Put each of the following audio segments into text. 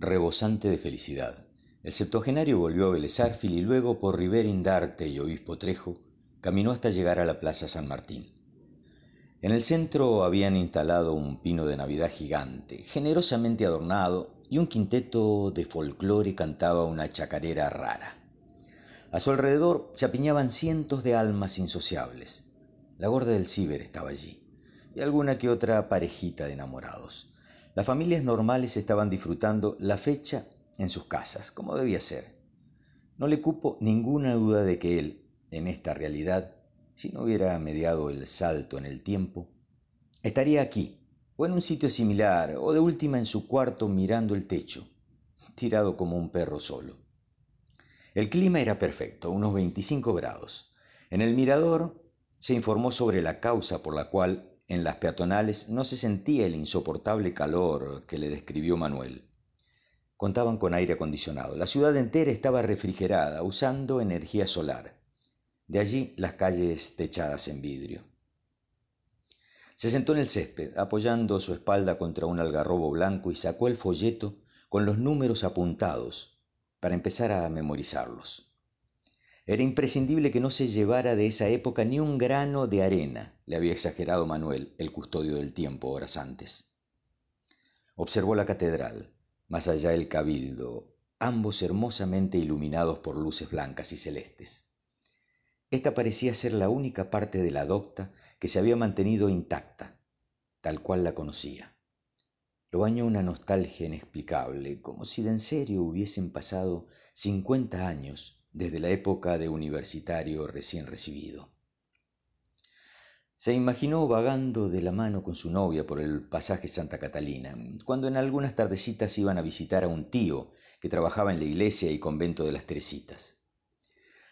rebosante de felicidad. El septuagenario volvió a Vélez y luego por Rivera Indarte y Obispo Trejo caminó hasta llegar a la Plaza San Martín. En el centro habían instalado un pino de Navidad gigante, generosamente adornado, y un quinteto de folclore cantaba una chacarera rara. A su alrededor se apiñaban cientos de almas insociables. La gorda del ciber estaba allí, y alguna que otra parejita de enamorados. Las familias normales estaban disfrutando la fecha en sus casas, como debía ser. No le cupo ninguna duda de que él, en esta realidad, si no hubiera mediado el salto en el tiempo, estaría aquí, o en un sitio similar, o de última en su cuarto mirando el techo, tirado como un perro solo. El clima era perfecto, unos 25 grados. En el mirador se informó sobre la causa por la cual en las peatonales no se sentía el insoportable calor que le describió Manuel. Contaban con aire acondicionado. La ciudad entera estaba refrigerada, usando energía solar. De allí las calles techadas en vidrio. Se sentó en el césped, apoyando su espalda contra un algarrobo blanco y sacó el folleto con los números apuntados para empezar a memorizarlos. Era imprescindible que no se llevara de esa época ni un grano de arena, le había exagerado Manuel, el custodio del tiempo, horas antes. Observó la catedral, más allá el cabildo, ambos hermosamente iluminados por luces blancas y celestes. Esta parecía ser la única parte de la docta que se había mantenido intacta, tal cual la conocía. Lo bañó una nostalgia inexplicable, como si de en serio hubiesen pasado cincuenta años desde la época de universitario recién recibido. Se imaginó vagando de la mano con su novia por el pasaje Santa Catalina, cuando en algunas tardecitas iban a visitar a un tío que trabajaba en la iglesia y convento de las Teresitas.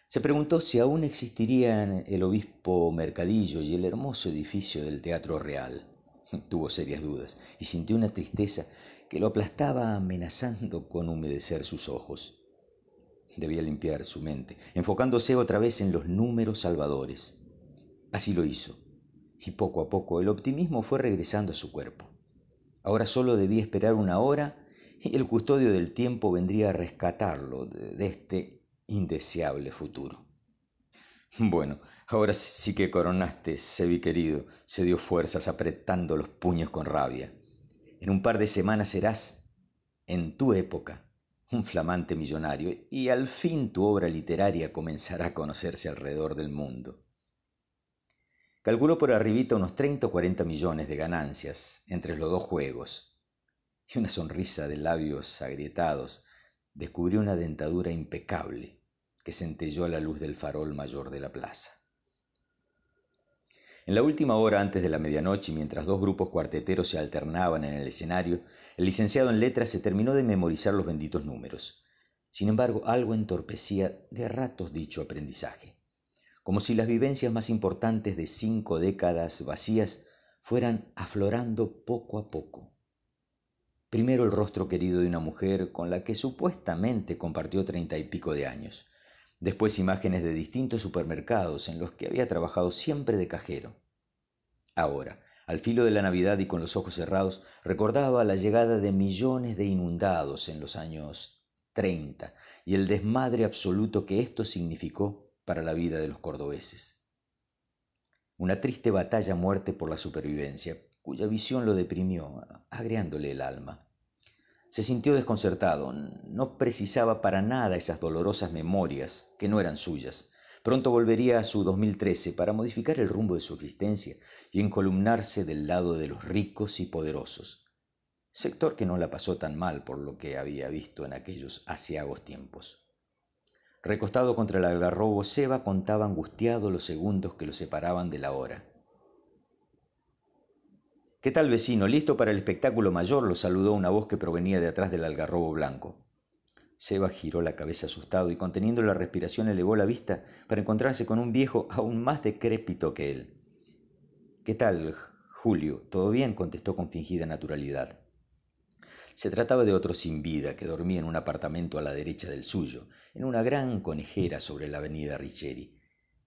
Se preguntó si aún existirían el obispo Mercadillo y el hermoso edificio del Teatro Real. Tuvo serias dudas y sintió una tristeza que lo aplastaba amenazando con humedecer sus ojos. Debía limpiar su mente, enfocándose otra vez en los números salvadores. Así lo hizo, y poco a poco el optimismo fue regresando a su cuerpo. Ahora solo debía esperar una hora y el custodio del tiempo vendría a rescatarlo de, este indeseable futuro. Bueno, ahora sí que coronaste, Sebi querido, se dio fuerzas apretando los puños con rabia. En un par de semanas serás, en tu época, un flamante millonario, y al fin tu obra literaria comenzará a conocerse alrededor del mundo. Calculó por arribita unos 30 o 40 millones de ganancias entre los dos juegos, y una sonrisa de labios agrietados descubrió una dentadura impecable que centelló a la luz del farol mayor de la plaza. En la última hora antes de la medianoche, mientras dos grupos cuarteteros se alternaban en el escenario, el licenciado en letras se terminó de memorizar los benditos números. Sin embargo, algo entorpecía de ratos dicho aprendizaje, como si las vivencias más importantes de cinco décadas vacías fueran aflorando poco a poco. Primero el rostro querido de una mujer con la que supuestamente compartió treinta y pico de años Después imágenes de distintos supermercados en los que había trabajado siempre de cajero. Ahora, al filo de la Navidad y con los ojos cerrados, recordaba la llegada de millones de inundados en los años 30 y el desmadre absoluto que esto significó para la vida de los cordobeses. Una triste batalla muerte por la supervivencia, cuya visión lo deprimió, agriándole el alma. Se sintió desconcertado, no precisaba para nada esas dolorosas memorias que no eran suyas. Pronto volvería a su 2013 para modificar el rumbo de su existencia y encolumnarse del lado de los ricos y poderosos, sector que no la pasó tan mal por lo que había visto en aquellos asiagos tiempos. Recostado contra el algarrobo, Seba contaba angustiado los segundos que lo separaban de la hora. ¿Qué tal vecino? ¿Listo para el espectáculo mayor? lo saludó una voz que provenía de atrás del algarrobo blanco. Seba giró la cabeza asustado y conteniendo la respiración elevó la vista para encontrarse con un viejo aún más decrépito que él. ¿Qué tal, Julio? ¿Todo bien? contestó con fingida naturalidad. Se trataba de otro sin vida que dormía en un apartamento a la derecha del suyo, en una gran conejera sobre la avenida Richeri.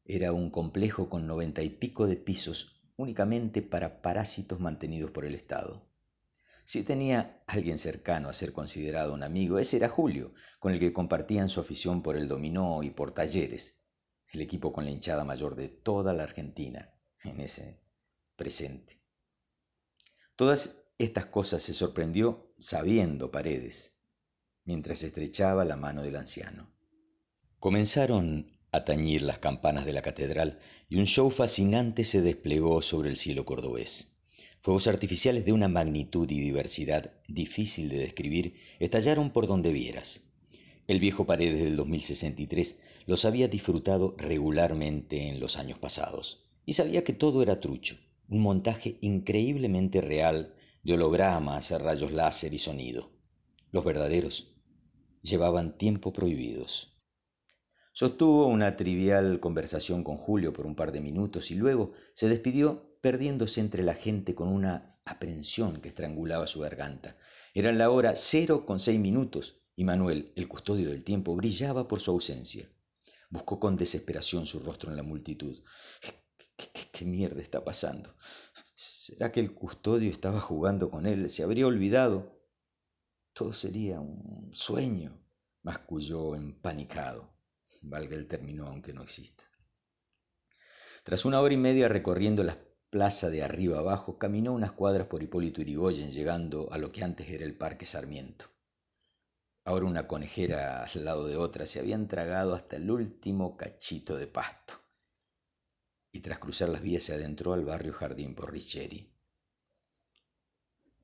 Era un complejo con noventa y pico de pisos únicamente para parásitos mantenidos por el Estado. Si tenía alguien cercano a ser considerado un amigo, ese era Julio, con el que compartían su afición por el dominó y por talleres, el equipo con la hinchada mayor de toda la Argentina en ese presente. Todas estas cosas se sorprendió sabiendo Paredes, mientras estrechaba la mano del anciano. Comenzaron a tañir las campanas de la catedral y un show fascinante se desplegó sobre el cielo cordobés. Fuegos artificiales de una magnitud y diversidad difícil de describir estallaron por donde vieras. El viejo Paredes del 2063 los había disfrutado regularmente en los años pasados y sabía que todo era trucho, un montaje increíblemente real de hologramas, rayos láser y sonido. Los verdaderos llevaban tiempo prohibidos. Sostuvo una trivial conversación con Julio por un par de minutos y luego se despidió perdiéndose entre la gente con una aprensión que estrangulaba su garganta. Era la hora cero con seis minutos y Manuel, el custodio del tiempo, brillaba por su ausencia. Buscó con desesperación su rostro en la multitud. ¿Qué, mierda está pasando? ¿Será que el custodio estaba jugando con él? ¿Se habría olvidado? Todo sería un sueño, masculló empanicado, valga el término aunque no exista. Tras una hora y media recorriendo la plaza de arriba abajo, caminó unas cuadras por Hipólito Yrigoyen, llegando a lo que antes era el Parque Sarmiento. Ahora una conejera al lado de otra se habían tragado hasta el último cachito de pasto y tras cruzar las vías se adentró al barrio Jardín por Porricheri.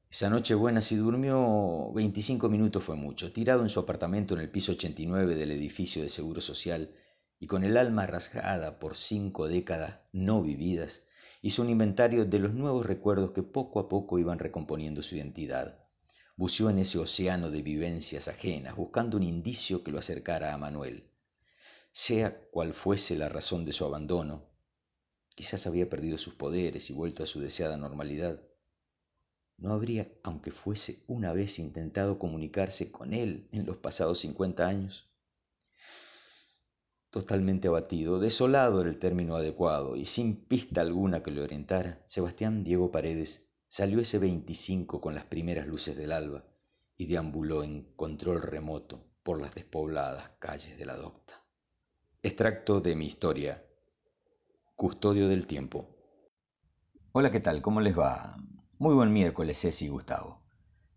Esa noche buena si durmió 25 minutos fue mucho, tirado en su apartamento en el piso 89 del edificio de Seguro Social y con el alma rasgada por cinco décadas no vividas, hizo un inventario de los nuevos recuerdos que poco a poco iban recomponiendo su identidad. Buceó en ese océano de vivencias ajenas, buscando un indicio que lo acercara a Manuel. Sea cual fuese la razón de su abandono, Quizás había perdido sus poderes y vuelto a su deseada normalidad. ¿No habría, aunque fuese una vez, intentado comunicarse con él en los pasados cincuenta años? Totalmente abatido, desolado era el término adecuado, y sin pista alguna que lo orientara, Sebastián Diego Paredes salió ese 25 con las primeras luces del alba y deambuló en control remoto por las despobladas calles de la docta. Extracto de mi historia Custodio del Tiempo. Hola, ¿qué tal? ¿Cómo les va? Muy buen miércoles, Ceci y Gustavo.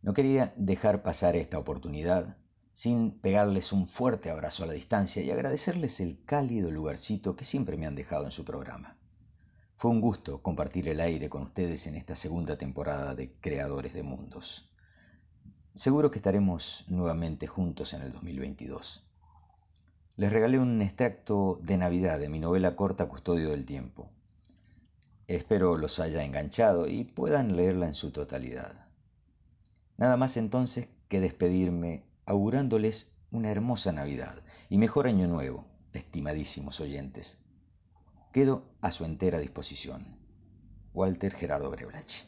No quería dejar pasar esta oportunidad sin pegarles un fuerte abrazo a la distancia y agradecerles el cálido lugarcito que siempre me han dejado en su programa. Fue un gusto compartir el aire con ustedes en esta segunda temporada de Creadores de Mundos. Seguro que estaremos nuevamente juntos en el 2022 les regalé un extracto de Navidad de mi novela corta Custodio del Tiempo. Espero los haya enganchado y puedan leerla en su totalidad. Nada más entonces que despedirme augurándoles una hermosa Navidad y mejor año nuevo, estimadísimos oyentes. Quedo a su entera disposición. Walter Gerardo Breblach.